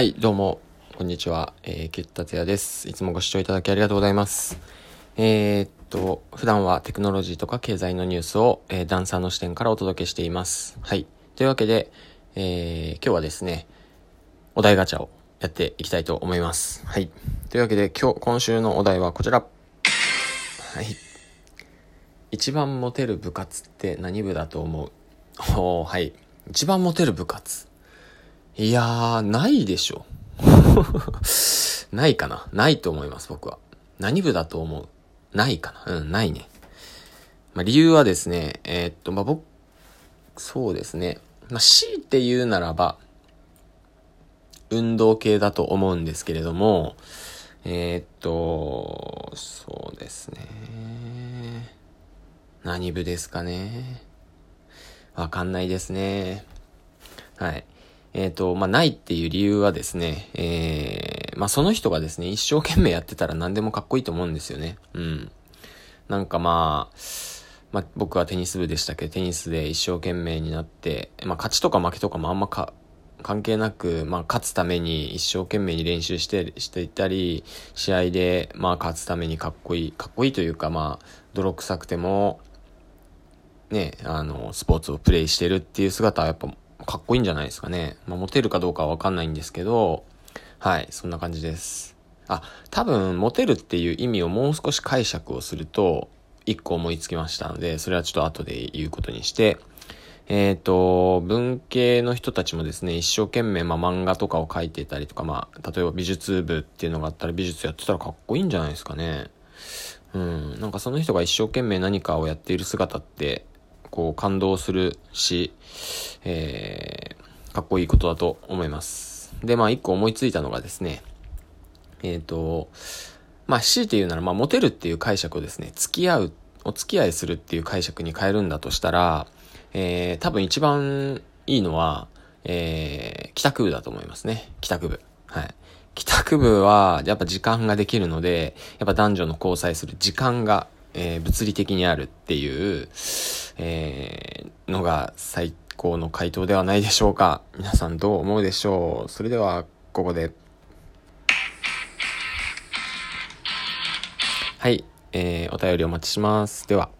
はい、どうも、こんにちは。えー、ケッタツヤです。いつもご視聴いただきありがとうございます。えー、っと、普段はテクノロジーとか経済のニュースを、えー、ダンサーの視点からお届けしています。はい。というわけで、えー、今日はですね、お題ガチャをやっていきたいと思います。はい。というわけで、今日、今週のお題はこちら。はい。一番モテる部活って何部だと思う？おはい。一番モテる部活。いやー、ないでしょ。ないかなないと思います、僕は。何部だと思う？ないかなうん、ないね。まあ、理由はですね、えー、っと、まあ、僕、そうですね。まあ、強いて言うならば、運動系だと思うんですけれども、えー、っと、そうですね。何部ですかね。わかんないですね。はい。えっ、ー、と、まあ、ないっていう理由はですね、えー、まあ、その人がですね、一生懸命やってたら何でもかっこいいと思うんですよね。うん。なんかまあ、まあ、僕はテニス部でしたけ？ど、テニスで一生懸命になって、まあ、勝ちとか負けとかもあんまか、関係なく、まあ、勝つために一生懸命に練習して、していたり、試合で、まあ、勝つためにかっこいい、かっこいいというか、まあ、泥臭くても、ね、あの、スポーツをプレイしてるっていう姿はやっぱかっこいいんじゃないですかね。まあ、モテるかどうかはわかんないんですけど、はい、そんな感じです。あ、多分、モテるっていう意味をもう少し解釈をすると、一個思いつきましたので、それはちょっと後で言うことにして、えっ、ー、と、文系の人たちもですね、一生懸命、まあ、漫画とかを描いてたりとか、まあ、例えば美術部っていうのがあったら美術やってたらかっこいいんじゃないですかね。うん。なんかその人が一生懸命何かをやっている姿って、こう感動するし、えー、かっこいいことだと思います。で、まあ一個思いついたのがですね、えっ、ー、と、まあ強いて言うなら、まあモテるっていう解釈をですね、付き合う、お付き合いするっていう解釈に変えるんだとしたら、えー、多分一番いいのは、えー、帰宅部だと思いますね。帰宅部。はい。帰宅部は、やっぱ時間ができるので、やっぱ男女の交際する時間がえー、物理的にあるっていう、えー、のが最高の回答ではないでしょうか。皆さんどう思うでしょうそれでは、ここで。はい、えー、お便りお待ちします。では。